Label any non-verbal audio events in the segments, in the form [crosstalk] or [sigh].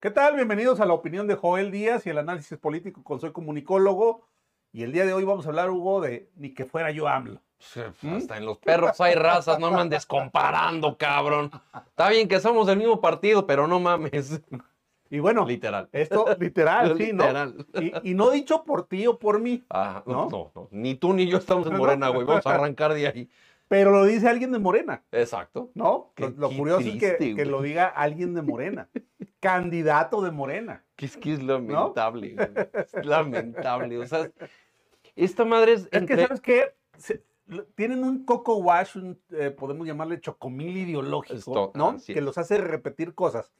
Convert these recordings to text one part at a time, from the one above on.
¿Qué tal? Bienvenidos a la opinión de Joel Díaz y el análisis político con Soy Comunicólogo. Y el día de hoy vamos a hablar, Hugo, de ni que fuera yo AMLO. Sí, Hasta en los perros hay razas, no me andes comparando, cabrón. Está bien que somos del mismo partido, pero no mames. [laughs] Y bueno, Literal. esto [laughs] literal, sí, ¿no? Literal. Y, y no dicho por ti o por mí, Ah, ¿No? no, no, no. Ni tú ni yo estamos en Morena, güey. Vamos a arrancar de ahí. pero lo dice alguien de Morena, Exacto. ¿no? Qué- Lo, lo qué curioso es que, que lo diga alguien de Morena, candidato de Morena. Que es que es lamentable, güey. Es lamentable. O sea, esta madre es. Es que, entre- ¿sabes qué? Se- tienen un coco wash, un, eh, podemos llamarle chocomil ideológico, Esto- ¿no? Que los hace repetir cosas,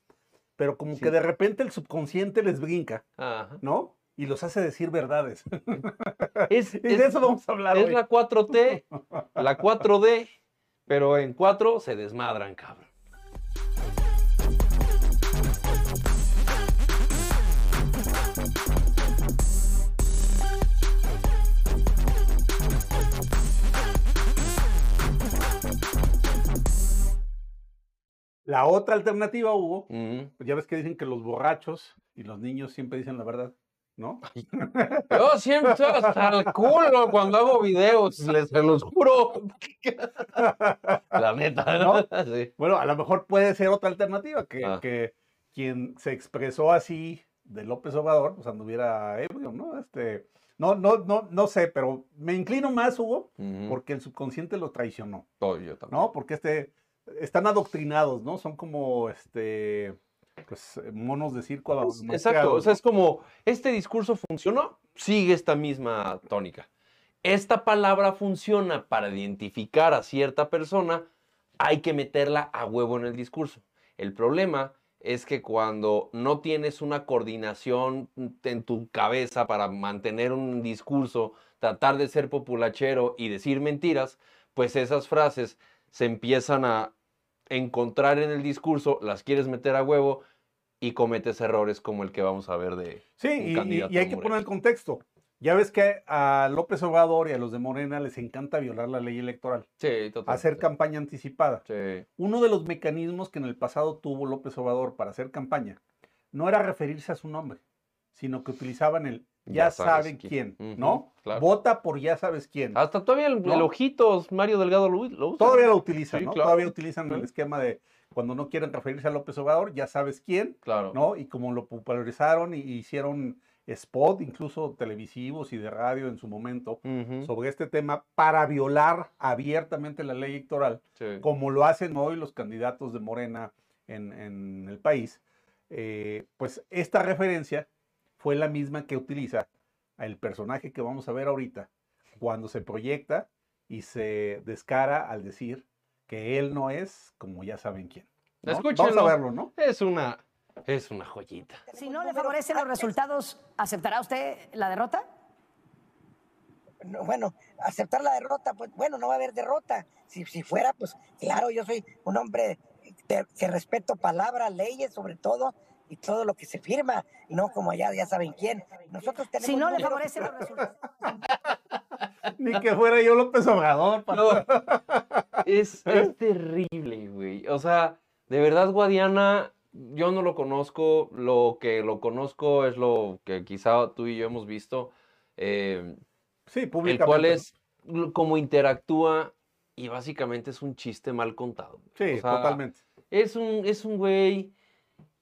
pero como Sí. que de repente el subconsciente les brinca, Ajá. ¿no? Y los hace decir verdades. [laughs] Es, y de eso vamos a hablar es hoy. la 4T, [laughs] la 4D, pero en 4 se desmadran, cabrón. La otra alternativa, Hugo, pues ya ves que dicen que los borrachos y los niños siempre dicen la verdad, ¿no? [laughs] Yo siempre estoy hasta el culo cuando hago videos, [laughs] les se los juro. La neta, ¿no? [laughs] Sí. Bueno, a lo mejor puede ser otra alternativa, que, Ah. que quien se expresó así de López Obrador, pues anduviera ebrio, ¿no? Este, no, no, no, no sé, pero me inclino más, Hugo, porque el subconsciente lo traicionó, Oh, yo también. ¿no? Porque este, están adoctrinados, ¿no? Son como, este, pues, monos de circo. Pues, Exacto, o sea, es como, este discurso funcionó, sigue esta misma tónica. Esta palabra funciona para identificar a cierta persona, hay que meterla a huevo en el discurso. El problema es que cuando no tienes una coordinación en tu cabeza para mantener un discurso, tratar de ser populachero y decir mentiras, pues esas frases se empiezan a encontrar en el discurso, las quieres meter a huevo y cometes errores como el que vamos a ver de... Sí, un y- y, candidato y hay que poner el contexto. Ya ves que a López Obrador y a los de Morena les encanta violar la ley electoral, Sí, totalmente. hacer campaña anticipada. Sí. Uno de los mecanismos que en el pasado tuvo López Obrador para hacer campaña no era referirse a su nombre, sino que utilizaban el ya, Ya sabes saben quién. ¿no? Claro. Vota por ya sabes quién. Hasta todavía el, ¿No? el ojitos, Mario Delgado lo, lo usa. Todavía lo utilizan, Sí, ¿no? claro. Todavía utilizan el esquema de cuando no quieren referirse a López Obrador, ya sabes quién, Claro. ¿no? Y como lo popularizaron y hicieron spot, incluso televisivos y de radio en su momento, sobre este tema para violar abiertamente la ley electoral, sí. como lo hacen hoy los candidatos de Morena en, en el país, eh, pues esta referencia fue la misma que utiliza el personaje que vamos a ver ahorita cuando se proyecta y se descara al decir que él no es como ya saben quién. ¿no? Vamos a verlo, ¿no? Es una, es una joyita. Si no le favorecen los resultados, ¿aceptará usted la derrota? No, bueno, aceptar la derrota, pues bueno, no va a haber derrota. Si, si fuera, pues claro, yo soy un hombre que respeto palabras, leyes, sobre todo, y todo lo que se firma, y no como allá, ya saben quién. Nosotros tenemos Si no le favorecen los resultados. [laughs] Ni que fuera yo López Obrador. No, es, [laughs] es terrible, güey. O sea, de verdad, Guadiana, yo no lo conozco. Lo que lo conozco es lo que quizá tú y yo hemos visto. eh, Sí, el públicamente. cual ¿no? es como interactúa y básicamente es un chiste mal contado. Sí, O sea, totalmente. Es un, es un güey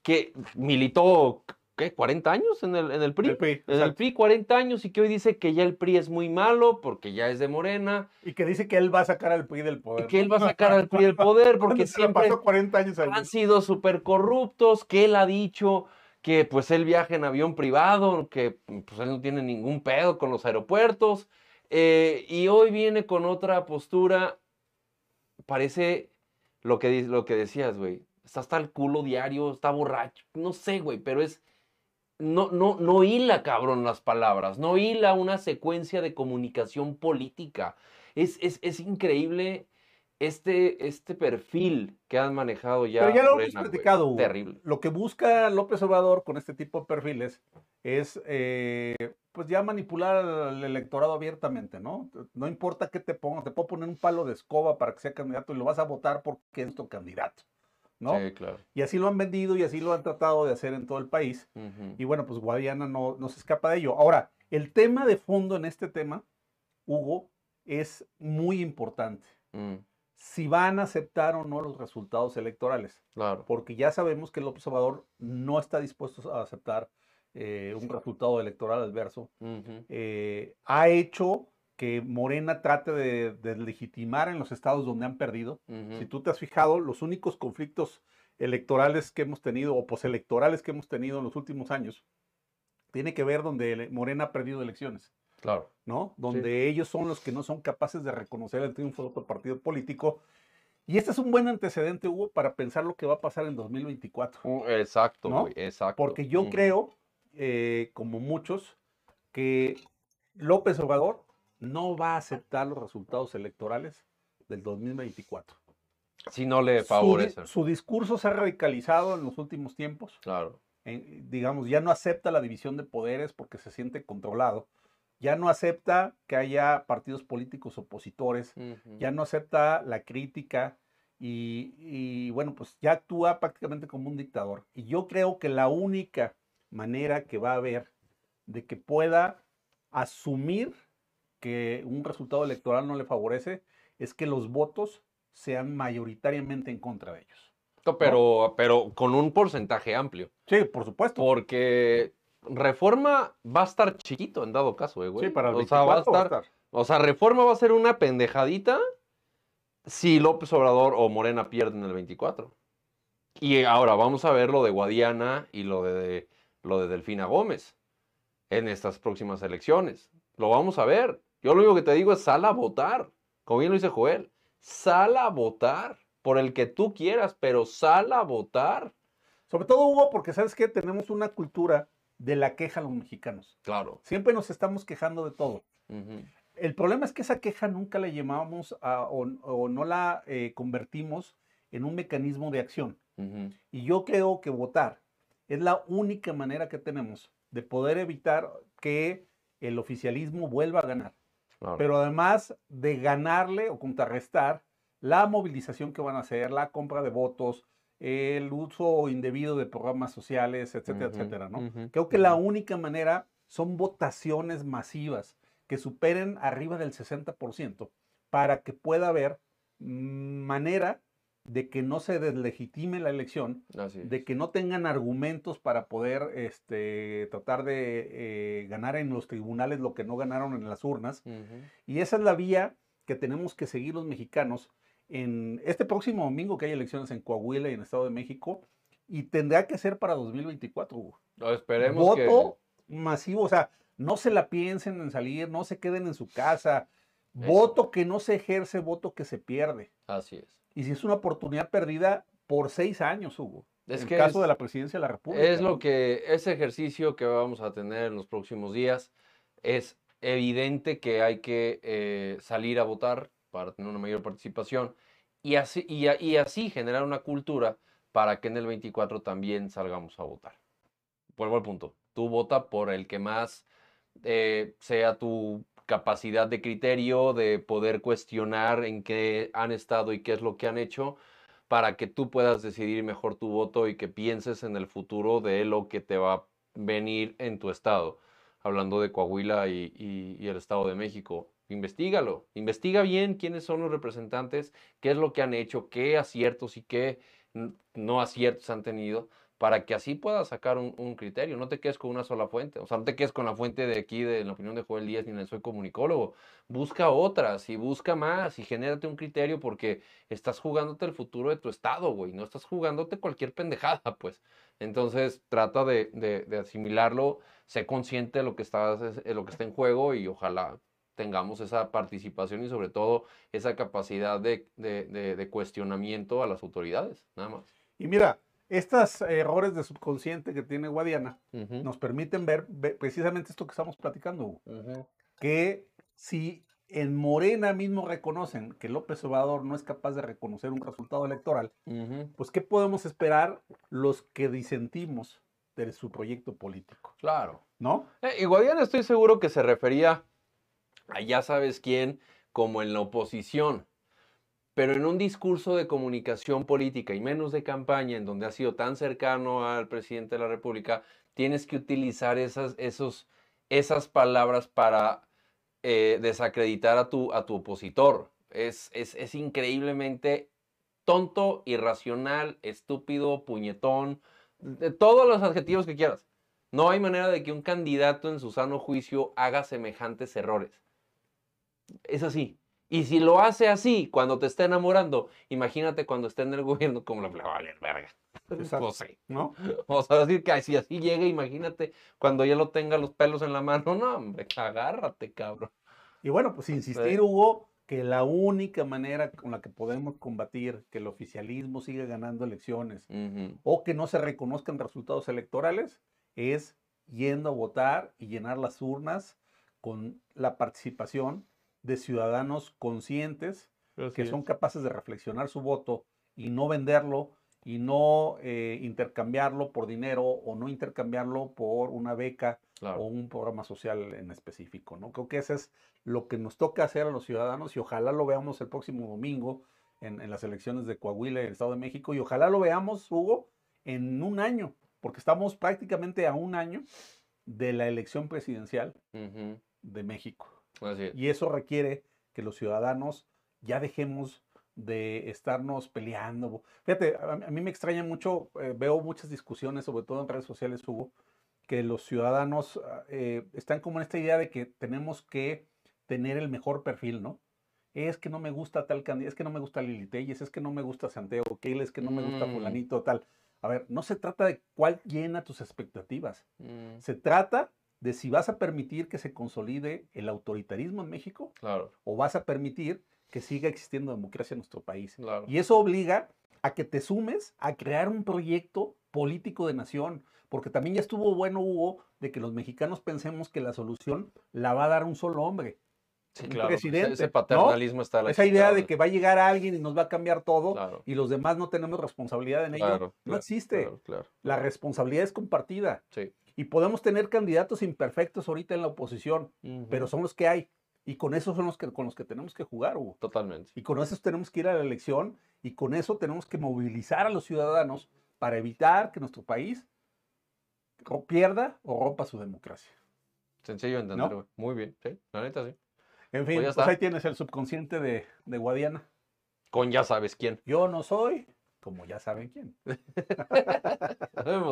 que militó, ¿qué? 40 años en el, en el PRI. El PRI, en el. PRI, 40 años, y que hoy dice que ya el PRI es muy malo porque ya es de Morena, Y que dice que él va a sacar al PRI del y poder. que él va a sacar al PRI del [laughs] poder porque siempre pasó 40 años han sido súper corruptos, que él ha dicho que pues él viaja en avión privado, que pues él no tiene ningún pedo con los aeropuertos, eh, y hoy viene con otra postura, parece lo que, lo que decías, güey, está hasta el culo diario, está borracho, no sé, güey, pero es, no, no, no hila, cabrón, las palabras, no hila una secuencia de comunicación política. Es, es, es increíble este, este perfil que han manejado ya. Pero ya lo hemos Morena, güey. platicado. Terrible. Lo que busca López Obrador con este tipo de perfiles es, eh, pues ya manipular al electorado abiertamente, ¿no? No importa qué te ponga, te puedo poner un palo de escoba para que sea candidato y lo vas a votar porque es tu candidato, ¿no? Sí, claro. Y así lo han vendido y así lo han tratado de hacer en todo el país. Y bueno, pues Guadiana no, no se escapa de ello. Ahora, el tema de fondo en este tema, Hugo, es muy importante. Mm, Si van a aceptar o no los resultados electorales. claro. Porque ya sabemos que el observador no está dispuesto a aceptar eh, un resultado electoral adverso. Eh, ha hecho que Morena trate de, de legitimar en los estados donde han perdido. Ujú. Si tú te has fijado, los únicos conflictos electorales que hemos tenido o postelectorales que hemos tenido en los últimos años tiene que ver donde Morena ha perdido elecciones, Claro. ¿no? Donde ellos son los que no son capaces de reconocer el triunfo de otro partido político. Y este es un buen antecedente, Hugo, para pensar lo que va a pasar en 2024. Uh, Exacto, ¿No? exacto. Porque yo creo, eh, como muchos, que López Obrador no va a aceptar los resultados electorales del 2024. Si no le Su di- favorece. Su, discurso se ha radicalizado en los últimos tiempos. Claro. en- digamos, ya no acepta la división de poderes porque se siente controlado. Ya no acepta que haya partidos políticos opositores. Ya no acepta la crítica. Y, y, bueno, pues ya actúa prácticamente como un dictador. Y yo creo que la única manera que va a haber de que pueda asumir que un resultado electoral no le favorece es que los votos sean mayoritariamente en contra de ellos. Pero, pero con un porcentaje amplio. Sí, por supuesto. Porque Reforma va a estar chiquito en dado caso, eh, güey. Sí, para el o sea, va a 24 va a estar, estar. o sea, Reforma va a ser una pendejadita si López Obrador o Morena pierden el 24. Y ahora vamos a ver lo de Guadiana y lo de, lo de Delfina Gómez en estas próximas elecciones. Lo vamos a ver. Yo lo único que te digo es sal a votar. Como bien lo dice Joel, sal a votar por el que tú quieras, pero sal a votar. Sobre todo, Hugo, porque sabes que tenemos una cultura de la queja a los mexicanos. Claro. Siempre nos estamos quejando de todo. El problema es que esa queja nunca la llamamos a- o, o no la eh, convertimos en un mecanismo de acción. Y yo creo que votar es la única manera que tenemos de poder evitar que el oficialismo vuelva a ganar. Claro. Pero además de ganarle o contrarrestar la movilización que van a hacer, la compra de votos, el uso indebido de programas sociales, etcétera, Ujú, etcétera, Creo que la única manera son votaciones masivas que superen arriba del 60% para que pueda haber manera de que no se deslegitime la elección, de que no tengan argumentos para poder este, tratar de eh, ganar en los tribunales lo que no ganaron en las urnas. Y esa es la vía que tenemos que seguir los mexicanos en este próximo domingo que hay elecciones en Coahuila y en Estado de México. Y tendrá que ser para 2024, Hugo. No, esperemos Voto masivo, o sea, no se la piensen en salir, no se queden en su casa. Eso. Voto que no se ejerce, voto que se pierde. Así es. Y si es una oportunidad perdida por seis años, Hugo. Es en que el caso es- de la presidencia de la República. Es lo que, ese ejercicio que vamos a tener en los próximos días, es evidente que hay que eh, salir a votar para tener una mayor participación y así, y, a- y así generar una cultura para que en el 24 también salgamos a votar. Vuelvo al punto. Tú vota por el que más eh, sea tu capacidad de criterio, de poder cuestionar en qué han estado y qué es lo que han hecho, para que tú puedas decidir mejor tu voto y que pienses en el futuro de lo que te va a venir en tu estado. Hablando de Coahuila y, y- el Estado de México, investigalo, investiga bien quiénes son los representantes, qué es lo que han hecho, qué aciertos y qué no aciertos han tenido, para que así puedas sacar un, un criterio. No te quedes con una sola fuente, o sea, no te quedes con la fuente de aquí, de la opinión de Joel Díaz, ni en el Soy Comunicólogo. Busca otras y busca más y genérate un criterio porque estás jugándote el futuro de tu estado, güey. No estás jugándote cualquier pendejada, [laughs] pues. Entonces, trata de, de- asimilarlo, sé consciente de lo que, está, de lo que está en juego y ojalá tengamos esa participación y sobre todo esa capacidad de- de cuestionamiento a las autoridades, nada más. Y mira, estos errores de subconsciente que tiene Guadiana nos permiten ver, ver precisamente esto que estamos platicando, Hugo. ujú, que si en Morena mismo reconocen que López Obrador no es capaz de reconocer un resultado electoral, pues ¿qué podemos esperar los que disentimos de su proyecto político? Claro. ¿No? Eh, y Guadiana estoy seguro que se refería a ya sabes quién como en la oposición. Pero en un discurso de comunicación política y menos de campaña, en donde has sido tan cercano al presidente de la República, tienes que utilizar esas, palabras para eh, desacreditar a tu, opositor. Es, es, es increíblemente tonto, irracional, estúpido, puñetón, de todos los adjetivos que quieras. No hay manera de que un candidato en su sano juicio haga semejantes errores. Es así. Y si lo hace así cuando te está enamorando, imagínate cuando esté en el gobierno, como le va a valer verga. [laughs] Exacto. ¿no? [laughs] O sea, decir que si así llega, imagínate cuando ya lo tenga los pelos en la mano. No, hombre, agárrate, cabrón. Y bueno, pues insistir. Hugo, que la única manera con la que podemos combatir que el oficialismo siga ganando elecciones o que no se reconozcan resultados electorales es yendo a votar y llenar las urnas con la participación de ciudadanos conscientes que son capaces de reflexionar su voto y no venderlo y no eh, intercambiarlo por dinero o no intercambiarlo por una beca Claro. o un programa social en específico, ¿no? Creo que eso es lo que nos toca hacer a los ciudadanos y ojalá lo veamos el próximo domingo en, en las elecciones de Coahuila y el Estado de México y ojalá lo veamos, Hugo, en un año, porque estamos prácticamente a un año de la elección presidencial de México. Así es. Y eso requiere que los ciudadanos ya dejemos de estarnos peleando. Fíjate, a, mí me extraña mucho, eh, veo muchas discusiones, sobre todo en redes sociales, Hugo, que los ciudadanos ah, eh, están como en esta idea de que tenemos que tener el mejor perfil, ¿no? Es que no me gusta tal candidato, es que no me gusta Lili Telles, es que no me gusta Santiago Keil, es que no me gusta Mm. fulanito, tal. A ver, no se trata de cuál llena tus expectativas. Mm, Se trata de si vas a permitir que se consolide el autoritarismo en México Claro, o vas a permitir que siga existiendo democracia en nuestro país. claro. Y eso obliga a que te sumes a crear un proyecto político de nación, porque también ya estuvo bueno, Hugo, de que los mexicanos pensemos que la solución la va a dar un solo hombre. Sí, claro. ese- presidente, Ese ¿no? paternalismo está a la Esa idea de que va a llegar alguien y nos va a cambiar todo Claro, y los demás no tenemos responsabilidad en ello, claro. no existe. La responsabilidad es compartida. Sí. Y podemos tener candidatos imperfectos ahorita en la oposición, pero son los que hay. Y con esos son los que, con los que tenemos que jugar, Hugo. Totalmente. Y con eso tenemos que ir a la elección y con eso tenemos que movilizar a los ciudadanos para evitar que nuestro país pierda o rompa su democracia. Sencillo de entender, ¿No? Muy bien, sí. La neta, sí. En fin, Pues ya pues, ahí tienes el subconsciente de, de Guadiana. Con ya sabes quién. Yo no soy, como ya saben quién. [laughs] Nos vemos.